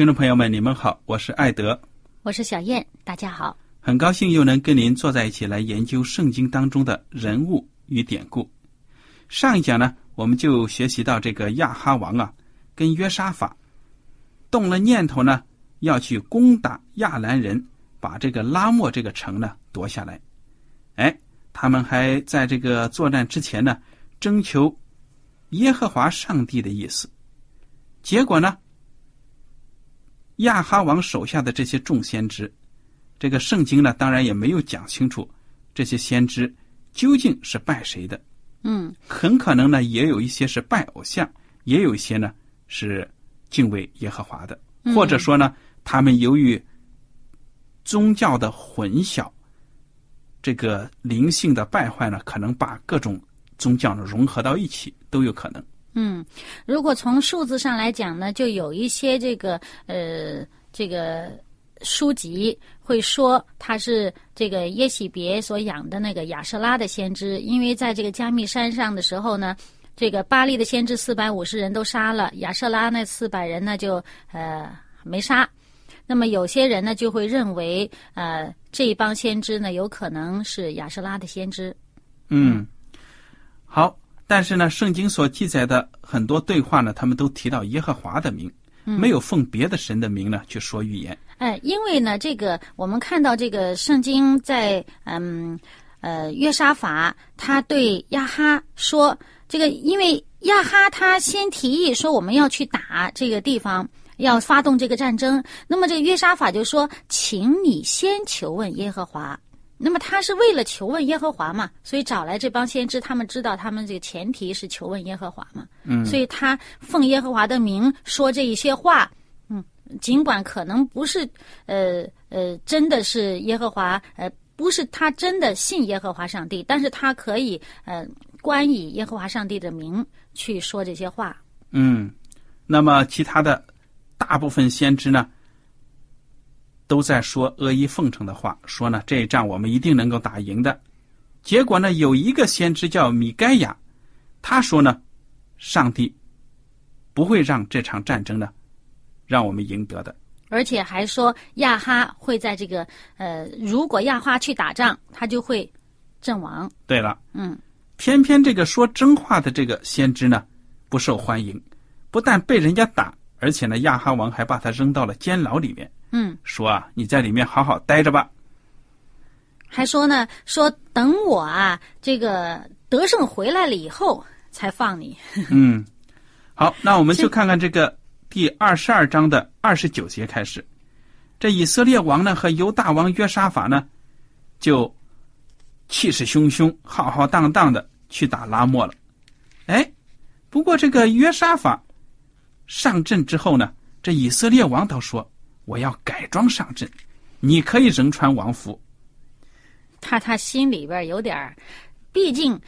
听众朋友们，你们好，我是艾德，我是小燕，大家好，很高兴又能跟您坐在一起来研究圣经当中的人物与典故。上一讲呢，我们就学习到这个亚哈王啊，跟约沙法动了念头呢，要去攻打亚兰人，把这个拉莫这个城呢夺下来。哎，他们还在这个作战之前呢，征求耶和华上帝的意思，结果呢？亚哈王手下的这些众先知，这个圣经呢，当然也没有讲清楚这些先知究竟是拜谁的。嗯，很可能呢，也有一些是拜偶像，也有一些呢是敬畏耶和华的，或者说呢，他们由于宗教的混淆，这个灵性的败坏呢，可能把各种宗教呢融合到一起，都有可能。嗯，如果从数字上来讲呢，就有一些这个呃，这个书籍会说他是这个耶喜别所养的那个亚瑟拉的先知，因为在这个加密山上的时候呢，这个巴利的先知四百五十人都杀了，亚瑟拉那四百人呢就呃没杀。那么有些人呢就会认为，呃，这一帮先知呢有可能是亚瑟拉的先知。嗯，好。但是呢，圣经所记载的很多对话呢，他们都提到耶和华的名，没有奉别的神的名呢去说预言。哎，因为呢，这个我们看到这个圣经在嗯呃约沙法他对亚哈说，这个因为亚哈他先提议说我们要去打这个地方，要发动这个战争，那么这个约沙法就说，请你先求问耶和华。那么他是为了求问耶和华嘛，所以找来这帮先知，他们知道他们这个前提是求问耶和华嘛，嗯，所以他奉耶和华的名说这一些话，嗯，尽管可能不是，呃呃，真的是耶和华，呃，不是他真的信耶和华上帝，但是他可以，呃，冠以耶和华上帝的名去说这些话。嗯，那么其他的大部分先知呢？都在说阿谀奉承的话，说呢这一仗我们一定能够打赢的。结果呢，有一个先知叫米该亚，他说呢，上帝不会让这场战争呢让我们赢得的。而且还说亚哈会在这个呃，如果亚哈去打仗，他就会阵亡。对了，嗯，偏偏这个说真话的这个先知呢不受欢迎，不但被人家打，而且呢亚哈王还把他扔到了监牢里面。嗯，说啊，你在里面好好待着吧。还说呢，说等我啊，这个得胜回来了以后才放你。嗯，好，那我们就看看这个第二十二章的二十九节开始。这以色列王呢和犹大王约沙法呢，就气势汹汹、浩浩荡荡的去打拉莫了。哎，不过这个约沙法上阵之后呢，这以色列王倒说。我要改装上阵，你可以仍穿王服。他他心里边有点儿，毕竟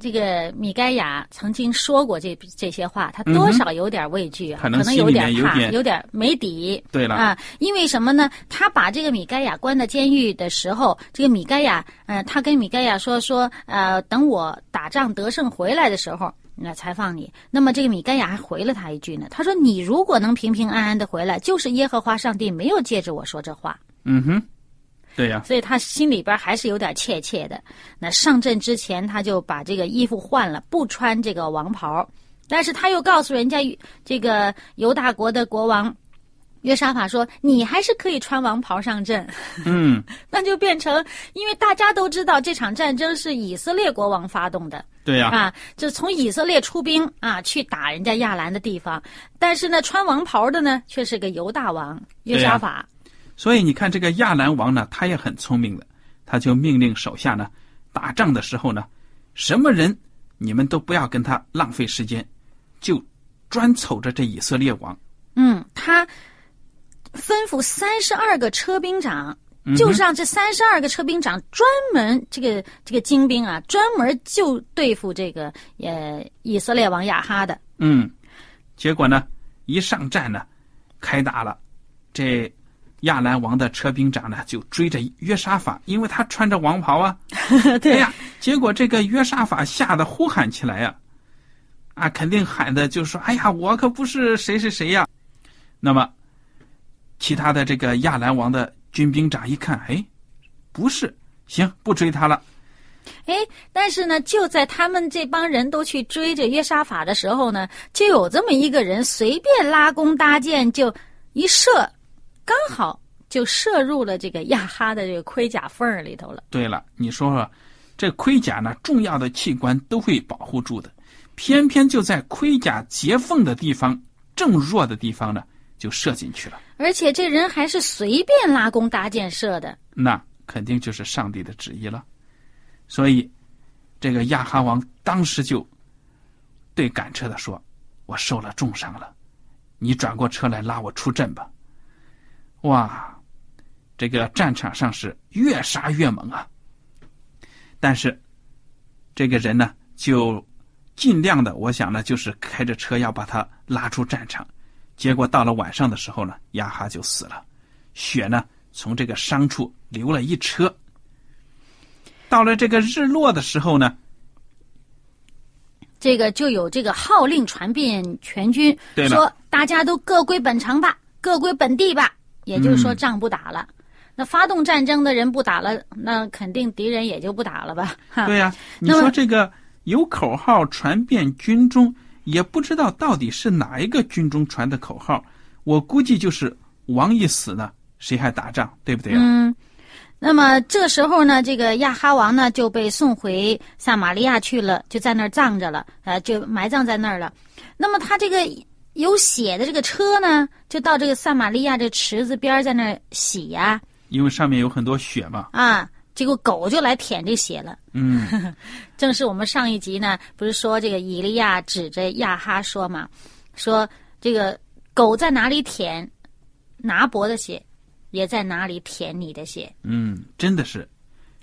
这个米盖亚曾经说过这这些话，他多少有点畏惧啊，可能可能有点怕，有点没底。对了，啊，因为什么呢？他把这个米盖亚关到监狱的时候，这个米盖亚，呃，他跟米盖亚说说，呃，等我打仗得胜回来的时候，那采访你。那么这个米该亚还回了他一句呢，他说：“你如果能平平安安的回来，就是耶和华上帝没有借着我说这话。”嗯哼，对呀、所以他心里边还是有点怯怯的。那上阵之前，他就把这个衣服换了，不穿这个王袍。但是他又告诉人家，这个犹大国的国王约沙法说：“你还是可以穿王袍上阵。嗯，” 那就变成，因为大家都知道这场战争是以色列国王发动的对呀、啊，就从以色列出兵啊去打人家亚兰的地方。但是呢，穿王袍的呢却是个犹大王约沙法。所以你看，这个亚兰王呢，他也很聪明的，他就命令手下呢，打仗的时候呢，什么人你们都不要跟他浪费时间，就专瞅着这以色列王。嗯，他吩咐三十二个车兵长，嗯就让这三十二个车兵长专门这个这个精兵啊，专门就对付这个呃以色列王亚哈的。嗯，结果呢，一上战呢，开打了，这亚兰王的车兵长呢就追着约沙法，因为他穿着王袍啊。对哎呀，结果这个约沙法吓得呼喊起来呀、啊，肯定喊的就说：“哎呀，我可不是谁谁谁呀。”那么，其他的这个亚兰王的军兵长一看，哎，不是，行，不追他了。哎，但是呢，就在他们这帮人都去追着约沙法的时候呢，就有这么一个人随便拉弓搭箭，就一射，刚好就射入了这个亚哈的这个盔甲缝儿里头了。对了，你说说，这盔甲呢，重要的器官都会保护住的，偏偏就在盔甲接缝的地方正弱的地方呢，就射进去了。而且这人还是随便拉弓搭箭射的。那肯定就是上帝的旨意了。所以，这个亚哈王当时就对赶车的说：“我受了重伤了，你转过车来拉我出阵吧。”哇，这个战场上是越杀越猛啊！但是，这个人呢，就尽量的，我想呢，就是开着车要把他拉出战场。结果到了晚上的时候呢，亚哈就死了，血呢从这个伤处流了一车。到了这个日落的时候呢，这个就有这个号令传遍全军，对说大家都各归本城吧，各归本地吧。也就是说，嗯仗不打了。那发动战争的人不打了，那肯定敌人也就不打了吧？对呀、你说这个有口号传遍军中，也不知道到底是哪一个军中传的口号。我估计就是王一死呢，谁还打仗，对不对啊？嗯。那么这时候呢，这个亚哈王呢就被送回撒玛利亚去了，就在那儿葬着了，呃，就埋葬在那儿了。那么他这个有血的这个车呢，就到这个撒玛利亚这池子边儿在那儿洗呀、因为上面有很多血嘛。啊，结果狗就来舔这血了。嗯，正是我们上一集呢，不是说这个以利亚指着亚哈说嘛，说这个狗在哪里舔拿伯的血，也在哪里舔你的血。嗯，真的是，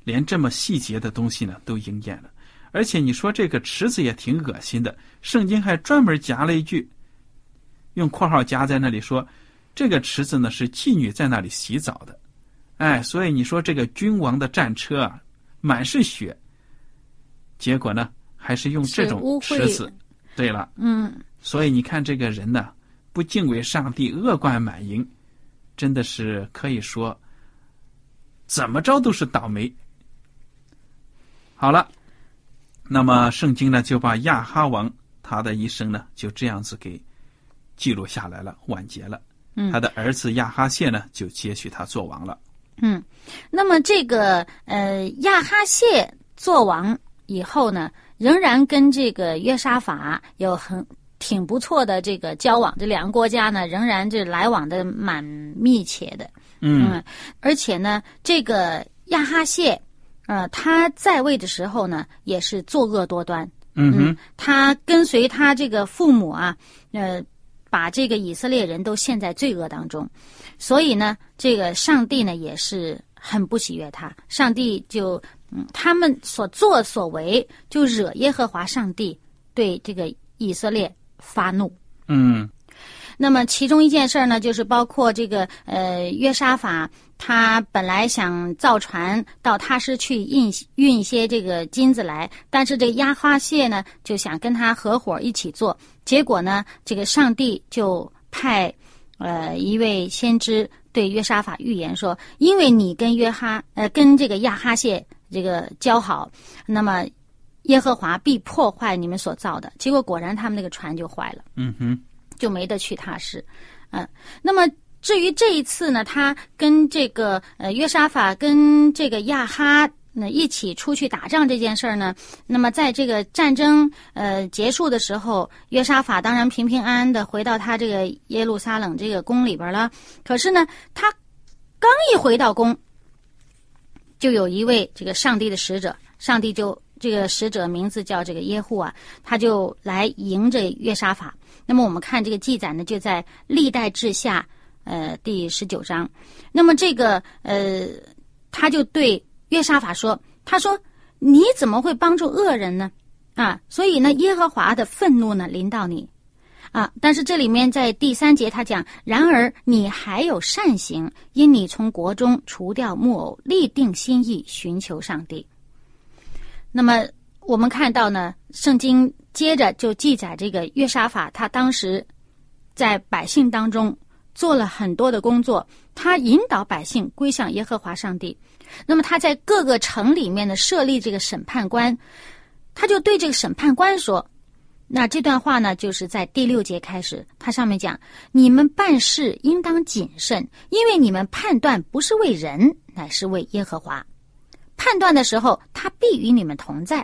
连这么细节的东西呢都应验了。而且你说这个池子也挺恶心的，圣经还专门夹了一句，用括号夹在那里说，这个池子呢是妓女在那里洗澡的。哎，所以你说这个君王的战车啊，满是血，结果呢还是用这种是污秽池子。对了，嗯，所以你看这个人呢，不敬畏上帝，恶贯满盈，真的是可以说，怎么着都是倒霉。好了，那么圣经呢就把亚哈王他的一生呢就这样子给记录下来了，完结了。嗯他的儿子亚哈谢呢就接续他做王了。嗯，那么这个呃亚哈谢做王以后呢，仍然跟这个约沙法有很挺不错的这个交往，这两个国家呢仍然这来往的蛮密切的。嗯而且呢，这个亚哈谢，呃，他在位的时候呢，也是作恶多端。嗯嗯，他跟随他这个父母啊，呃，把这个以色列人都陷在罪恶当中，所以呢，这个上帝呢也是很不喜悦他，上帝就嗯，他们所作所为就惹耶和华上帝对这个以色列发怒。嗯那么其中一件事儿呢，就是包括这个呃约沙法，他本来想造船到他市去运运一些这个金子来，但是这个亚哈谢呢就想跟他合伙一起做，结果呢，这个上帝就派呃一位先知对约沙法预言说，因为你跟约哈呃跟这个亚哈谢这个交好，那么耶和华必破坏你们所造的。结果果然他们那个船就坏了。嗯哼，就没得去踏实。嗯，那么至于这一次呢，他跟这个呃约沙法跟这个亚哈那一起出去打仗这件事儿呢，那么在这个战争呃结束的时候，约沙法当然平平安安的回到他这个耶路撒冷这个宫里边了。可是呢，他刚一回到宫，就有一位这个上帝的使者，上帝就这个使者名字叫这个耶户啊，他就来迎着约沙法。那么我们看这个记载呢，就在历代志下呃第十九章。那么这个呃，他就对约沙法说：“他说你怎么会帮助恶人呢？啊，所以呢，耶和华的愤怒呢临到你。”啊！但是这里面在第三节他讲，然而你还有善行，因你从国中除掉木偶，立定心意，寻求上帝。那么我们看到呢，圣经接着就记载这个约沙法，他当时在百姓当中做了很多的工作，他引导百姓归向耶和华上帝。那么他在各个城里面呢设立这个审判官，他就对这个审判官说。那这段话呢，就是在第六节开始，他上面讲：你们办事应当谨慎，因为你们判断不是为人，乃是为耶和华。判断的时候，他必与你们同在。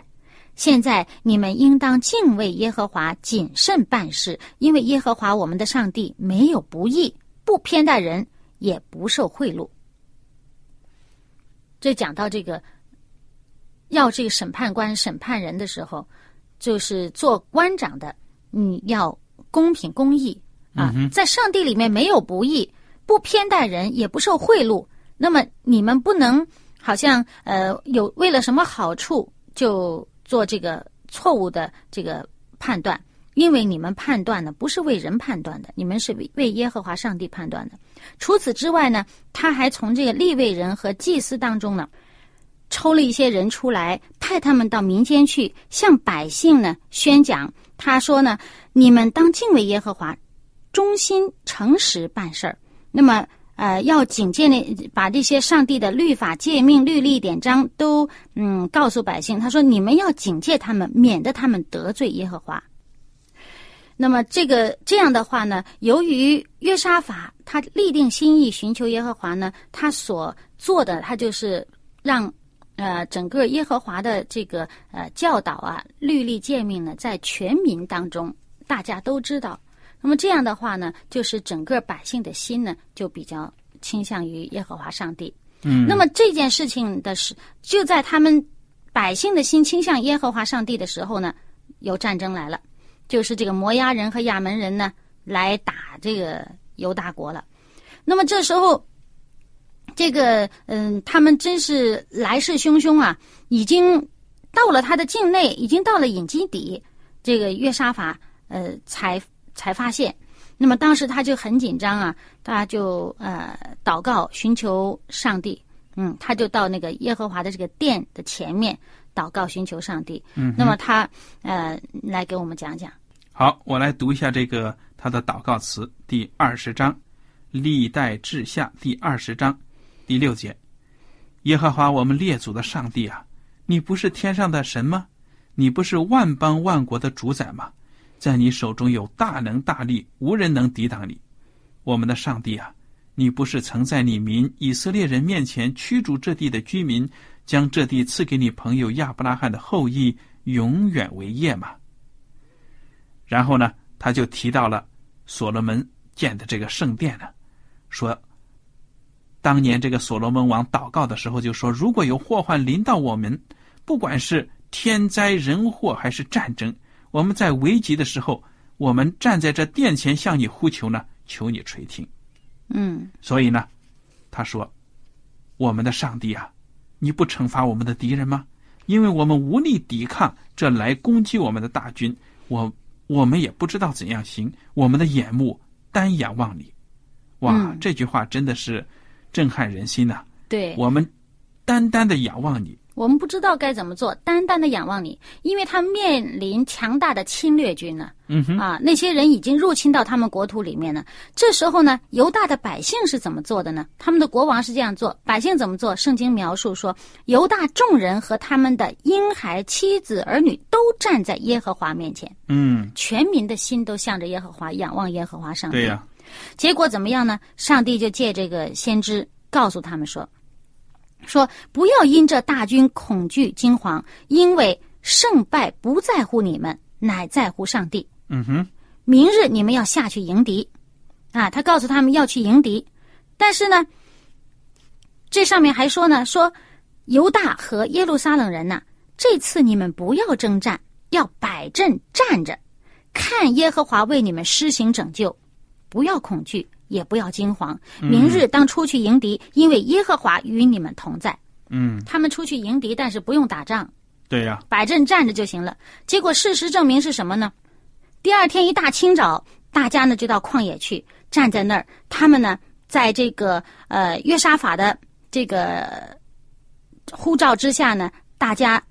现在你们应当敬畏耶和华，谨慎办事，因为耶和华我们的上帝没有不义，不偏待人，也不受贿赂。这讲到这个，要这个审判官审判人的时候。就是做官长的，你要公平公义啊，在上帝里面没有不义，不偏待人，也不受贿赂。那么你们不能好像呃有为了什么好处就做这个错误的这个判断，因为你们判断的不是为人判断的，你们是为为耶和华上帝判断的。除此之外呢，他还从这个立位人和祭司当中呢。抽了一些人出来，派他们到民间去，向百姓呢宣讲。他说呢：“你们当敬畏耶和华，忠心诚实办事儿。那么，呃，要警戒那把这些上帝的律法、诫命、律例、典章都嗯告诉百姓。他说：你们要警戒他们，免得他们得罪耶和华。那么，这个这样的话呢，由于约沙法他立定心意寻求耶和华呢，他所做的他就是让。呃，整个耶和华的这个呃教导啊，律例诫命呢，在全民当中大家都知道。那么这样的话呢，就是整个百姓的心呢，就比较倾向于耶和华上帝。嗯。那么这件事情的是，就在他们百姓的心倾向耶和华上帝的时候呢，有战争来了，就是这个摩押人和亚门人呢来打这个犹大国了。那么这时候。这个嗯，他们真是来势汹汹啊！已经到了他的境内，已经到了隐基底。这个约沙法呃，才才发现。那么当时他就很紧张啊，他就呃祷告寻求上帝。嗯，他就到那个耶和华的这个殿的前面祷告寻求上帝。嗯，那么他呃来给我们讲讲。好，我来读一下这个他的祷告词，第二十章，历代志下第二十章。第六节，耶和华我们列祖的上帝啊，你不是天上的神吗？你不是万邦万国的主宰吗？在你手中有大能大力，无人能抵挡你。我们的上帝啊，你不是曾在你民以色列人面前驱逐这地的居民，将这地赐给你朋友亚伯拉罕的后裔，永远为业嘛？然后呢，他就提到了所罗门建的这个圣殿呢，说。当年这个所罗门王祷告的时候就说：“如果有祸患临到我们，不管是天灾人祸还是战争，我们在危急的时候，我们站在这殿前向你呼求呢，求你垂听。”嗯，所以呢，他说：“我们的上帝啊，你不惩罚我们的敌人吗？因为我们无力抵抗这来攻击我们的大军，我我们也不知道怎样行，我们的眼目单仰望你。哇，嗯这句话真的是震撼人心呐、对，我们单单的仰望你，我们不知道该怎么做，单单的仰望你，因为他面临强大的侵略军呢。嗯哼，啊，那些人已经入侵到他们国土里面了。这时候呢，犹大的百姓是怎么做的呢？他们的国王是这样做，百姓怎么做？圣经描述说，犹大众人和他们的婴孩、妻子、儿女都站在耶和华面前，嗯，全民的心都向着耶和华，仰望耶和华上帝。对呀、结果怎么样呢？上帝就借这个先知告诉他们说：“说不要因这大军恐惧惊惶，因为胜败不在乎你们，乃在乎上帝。嗯哼，明日你们要下去迎敌。”啊，他告诉他们要去迎敌，但是呢，这上面还说呢，说犹大和耶路撒冷人呐、这次你们不要征战，要摆阵站着，看耶和华为你们施行拯救，不要恐惧，也不要惊慌。明日当出去迎敌，因为耶和华与你们同在。嗯，他们出去迎敌，但是不用打仗，对呀、摆阵站着就行了。结果事实证明是什么呢？第二天一大清早，大家呢就到旷野去，站在那儿。他们呢，在这个呃约沙法的这个呼召之下呢，大家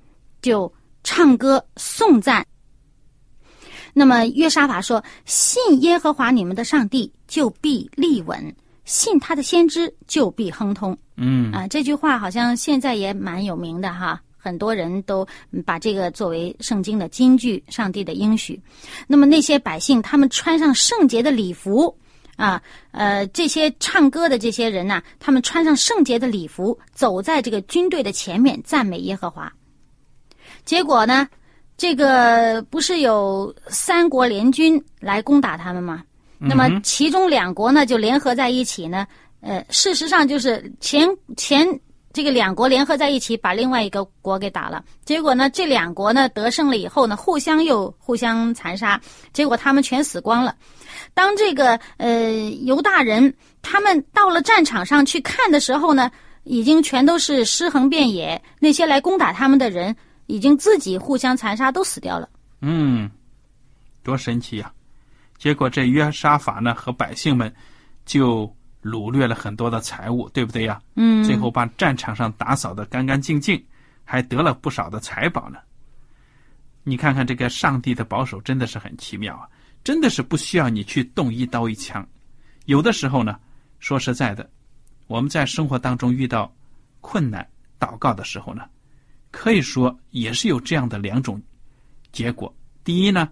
就唱歌颂赞。那么约沙法说：“信耶和华你们的上帝，就必立稳；信他的先知，就必亨通。”嗯，啊，这句话好像现在也蛮有名的哈，很多人都嗯把这个作为圣经的金句，上帝的应许。那么那些百姓，他们穿上圣洁的礼服啊，呃，这些唱歌的这些人呐、他们穿上圣洁的礼服，走在这个军队的前面，赞美耶和华。结果呢，这个不是有三国联军来攻打他们吗？那么其中两国呢就联合在一起呢，呃，事实上就是前前这个两国联合在一起把另外一个国给打了。结果呢，这两国呢得胜了以后呢，互相又互相残杀，结果他们全死光了。当这个呃犹大人他们到了战场上去看的时候呢，已经全都是尸横遍野，那些来攻打他们的人已经自己互相残杀，都死掉了。嗯，多神奇呀、结果这约沙法呢和百姓们就掳掠了很多的财物，对不对呀？嗯，最后把战场上打扫的干干净净，还得了不少的财宝呢。你看看这个上帝的保守真的是很奇妙啊！真的是不需要你去动一刀一枪。有的时候呢，说实在的，我们在生活当中遇到困难、祷告的时候呢，可以说也是有这样的两种结果。第一呢，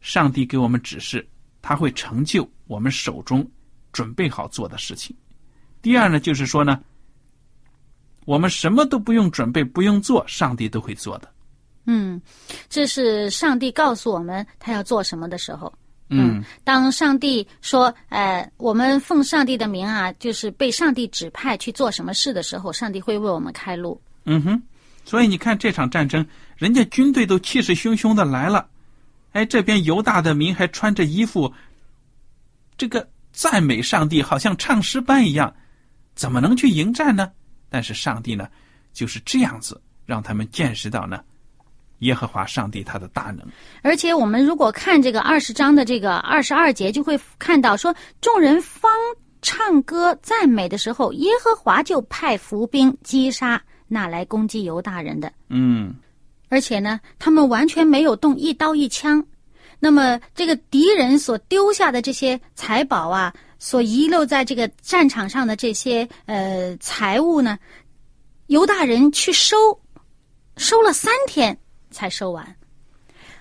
上帝给我们指示，他会成就我们手中准备好做的事情。第二呢，就是说呢，我们什么都不用准备，不用做，上帝都会做的。嗯，这是上帝告诉我们他要做什么的时候。嗯当上帝说，呃，我们奉上帝的名啊，就是被上帝指派去做什么事的时候，上帝会为我们开路。嗯哼，所以你看这场战争，人家军队都气势汹汹的来了，哎，这边犹大的民还穿着衣服，这个赞美上帝，好像唱诗班一样，怎么能去迎战呢？但是上帝呢，就是这样子让他们见识到呢，耶和华上帝他的大能。而且我们如果看这个二十章的这个二十二节，就会看到说，众人方唱歌赞美的时候，耶和华就派伏兵击杀那来攻击犹大人的。嗯而且呢，他们完全没有动一刀一枪。那么，这个敌人所丢下的这些财宝啊，所遗留在这个战场上的这些呃财物呢，犹大人去收，收了三天才收完。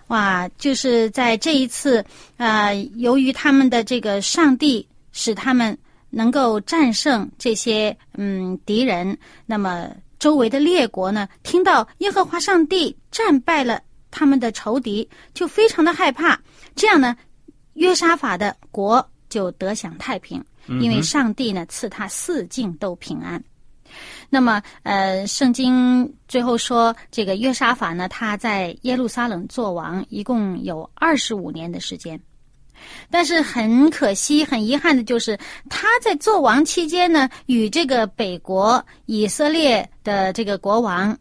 哇，就是在这一次，呃，由于他们的这个上帝使他们能够战胜这些嗯敌人，那么周围的列国呢，听到耶和华上帝战败了他们的仇敌，就非常的害怕。这样呢，约沙法的国就得享太平，因为上帝呢赐他四境都平安。那么，呃，圣经最后说，这个约沙法呢，他在耶路撒冷做王，一共有二十五年的时间。但是很可惜、很遗憾的就是，他在做王期间呢，与这个北国以色列的这个国王。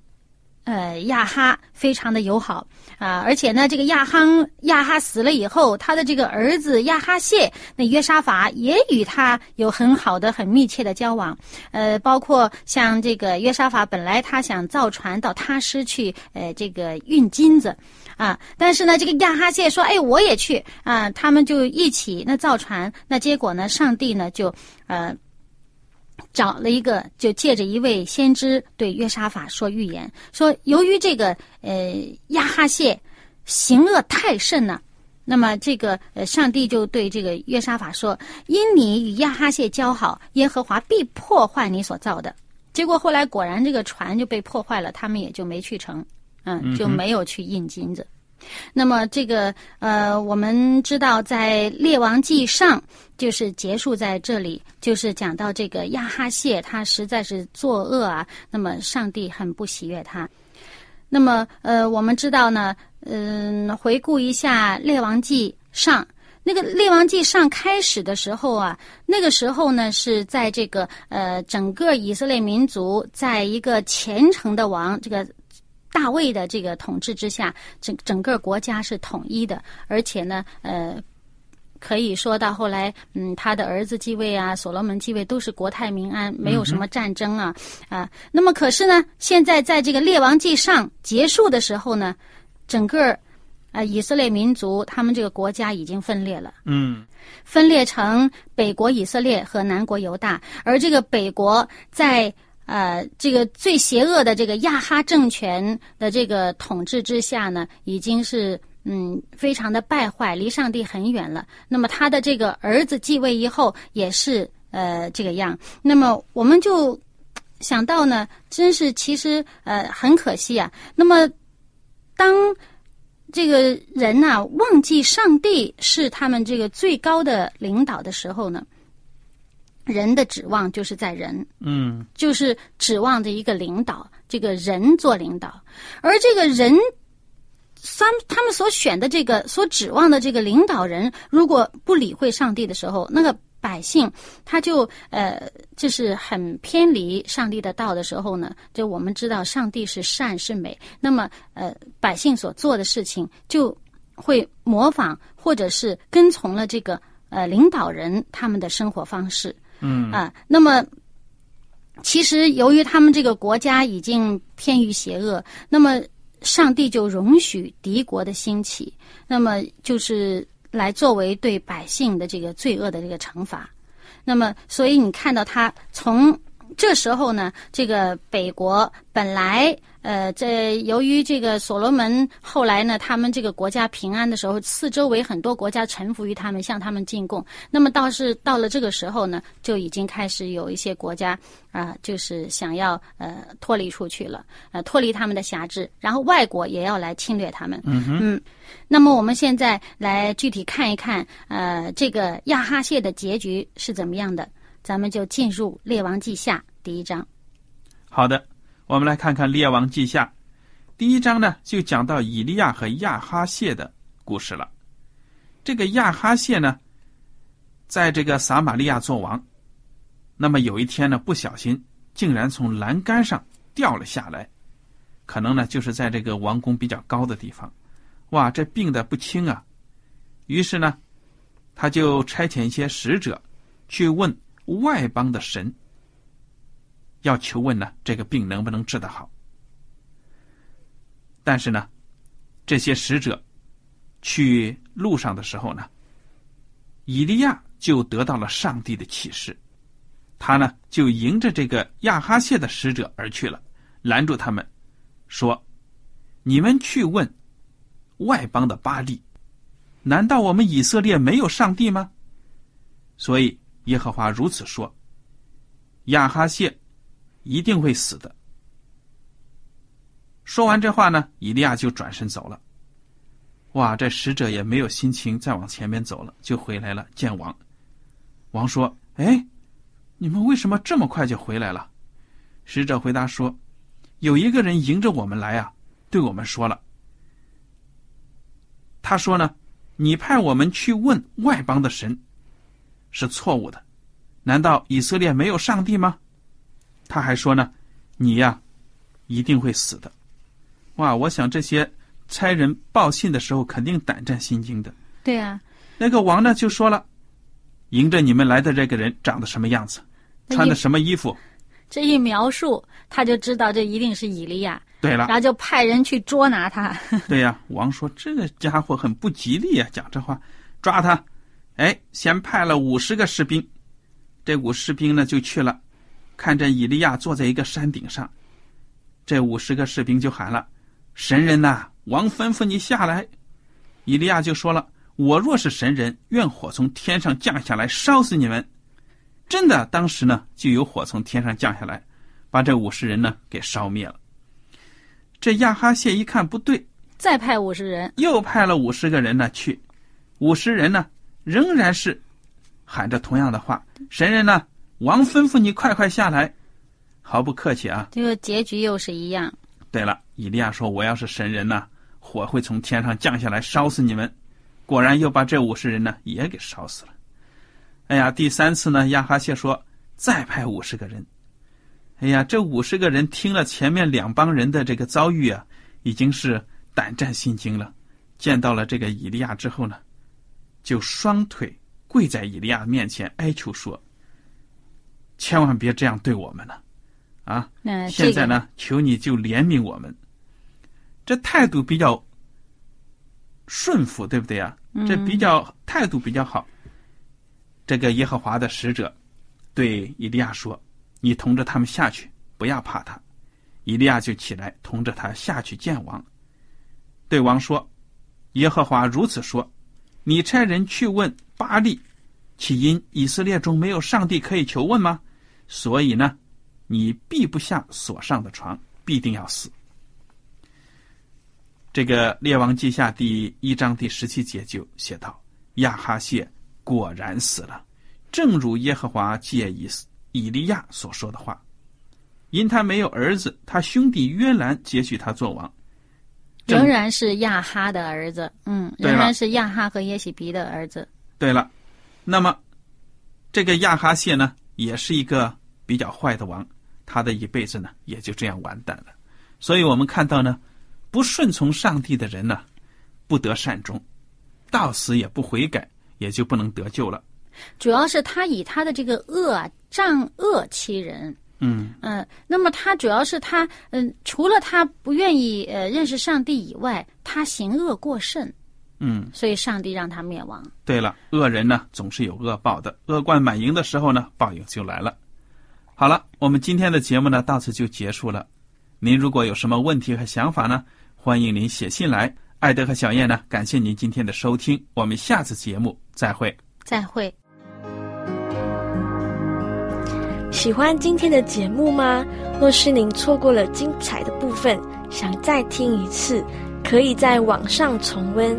呃，亚哈非常的友好啊，而且呢，这个亚哈亚哈死了以后，他的这个儿子亚哈谢，那约沙法也与他有很好的、很密切的交往。呃，包括像这个约沙法，本来他想造船到他师去，呃，这个运金子，啊，但是呢，这个亚哈谢说，哎，我也去啊，他们就一起那造船，那结果呢，上帝呢就呃。找了一个，就借着一位先知对约沙法说预言，说由于这个呃亚哈谢行恶太甚了，那么这个呃上帝就对这个约沙法说：因你与亚哈谢交好，耶和华必破坏你所造的。结果后来果然这个船就被破坏了，他们也就没去成，嗯，就没有去印金子。那么这个呃，我们知道在《列王记上》就是结束在这里，就是讲到这个亚哈谢他实在是作恶啊，那么上帝很不喜悦他。那么呃，我们知道呢，嗯，回顾一下《列王记上》，那个《列王记上》开始的时候啊，那个时候呢是在这个呃整个以色列民族在一个虔诚的王这个。大卫的这个统治之下，整整个国家是统一的，而且呢，呃，可以说到后来，嗯，他的儿子继位啊，所罗门继位都是国泰民安，没有什么战争啊，啊。那么可是呢，现在在这个列王记上结束的时候呢，整个啊以色列民族他们这个国家已经分裂了，嗯，分裂成北国以色列和南国犹大，而这个北国在。呃，这个最邪恶的这个亚哈政权的这个统治之下呢，已经是嗯非常的败坏，离上帝很远了。那么他的这个儿子继位以后，也是呃这个样。那么我们就想到呢，真是其实呃很可惜啊。那么当这个人呐忘记上帝是他们这个最高的领导的时候呢？人的指望就是在人，嗯，就是指望着一个领导，这个人做领导，而这个人，三他们所选的这个所指望的这个领导人，如果不理会上帝的时候，那个百姓他就呃，就是很偏离上帝的道的时候呢，就我们知道上帝是善是美，那么呃，百姓所做的事情就会模仿或者是跟从了这个呃领导人他们的生活方式。嗯啊，那么其实由于他们这个国家已经偏于邪恶，那么上帝就容许敌国的兴起，那么就是来作为对百姓的这个罪恶的这个惩罚。那么，所以你看到他从这时候呢，这个北国本来。呃，这由于这个所罗门后来呢，他们这个国家平安的时候，四周围很多国家臣服于他们，向他们进贡。那么倒是到了这个时候呢，就已经开始有一些国家啊，就是想要呃脱离出去了，呃脱离他们的辖制，然后外国也要来侵略他们。嗯嗯。那么我们现在来具体看一看，呃，这个亚哈谢的结局是怎么样的？咱们就进入《列王记下》第一章。好的。我们来看看《列王记下》第一章呢，就讲到以利亚和亚哈谢的故事了。这个亚哈谢呢，在这个撒玛利亚做王，那么有一天呢，不小心竟然从栏杆上掉了下来，可能呢就是在这个王宫比较高的地方，哇，这病的不轻啊。于是呢，他就差遣一些使者去问外邦的神。要求问呢，这个病能不能治得好？但是呢，这些使者去路上的时候呢，以利亚就得到了上帝的启示，他呢就迎着这个亚哈谢的使者而去了，拦住他们，说：“你们去问外邦的巴利，难道我们以色列没有上帝吗？”所以耶和华如此说：“亚哈谢。”一定会死的。说完这话呢，以利亚就转身走了。哇，这使者也没有心情再往前面走了，就回来了见王。王说：“哎，你们为什么这么快就回来了？”使者回答说：“有一个人迎着我们来啊，对我们说了。他说呢，你派我们去问外邦的神，是错误的。难道以色列没有上帝吗？他还说呢，你呀，一定会死的。哇！我想这些差人报信的时候，肯定胆战心惊的。对呀，那个王呢就说了，迎着你们来的这个人长得什么样子，穿的什么衣服？这一描述，他就知道这一定是以利亚。对了，然后就派人去捉拿他。对呀，王说这个家伙很不吉利呀，讲这话，抓他。哎，先派了五十个士兵，这五士兵呢就去了，看着以利亚坐在一个山顶上，这五十个士兵就喊了：“神人呐，王吩咐你下来。”以利亚就说了：“我若是神人，愿火从天上降下来烧死你们。”真的，当时呢就有火从天上降下来，把这五十人呢给烧灭了。这亚哈谢一看不对，再派五十人，又派了五十个人呢去，五十人呢仍然是喊着同样的话：“神人呢，王吩咐你快快下来。”毫不客气啊，这个结局又是一样。对了，以利亚说：“我要是神人呢，火会从天上降下来烧死你们。”果然又把这五十人呢也给烧死了。哎呀，第三次呢，亚哈谢说：“再派五十个人。”哎呀，这五十个人听了前面两帮人的这个遭遇啊，已经是胆战心惊了。见到了这个以利亚之后呢，就双腿跪在以利亚面前哀求说：“千万别这样对我们了，啊！现在呢，求你就怜悯我们。”这态度比较顺服，对不对啊？这比较态度比较好。这个耶和华的使者对以利亚说。你同着他们下去，不要怕他。以利亚就起来，同着他下去见王。对王说：“耶和华如此说：你差人去问巴利，岂因以色列中没有上帝可以求问吗？所以呢，你必不下所上的床，必定要死。”这个列王记下第一章第十七节就写道：“亚哈谢果然死了，正如耶和华借以。”以利亚所说的话，因他没有儿子，他兄弟约兰接续他做王，仍然是亚哈的儿子。嗯，仍然是亚哈和耶喜比的儿子。对了，那么这个亚哈谢呢，也是一个比较坏的王，他的一辈子呢也就这样完蛋了。所以我们看到呢，不顺从上帝的人呢，不得善终，到死也不悔改，也就不能得救了。主要是他以他的这个恶啊，仗恶欺人。嗯嗯，那么他主要是他嗯，除了他不愿意呃认识上帝以外，他行恶过甚。嗯，所以上帝让他灭亡。对了，恶人呢总是有恶报的，恶贯满盈的时候呢，报应就来了。好了，我们今天的节目呢到此就结束了。您如果有什么问题和想法呢，欢迎您写信来。艾德和小燕呢，感谢您今天的收听，我们下次节目再会。再会。喜欢今天的节目吗？若是您错过了精彩的部分，想再听一次，可以在网上重温。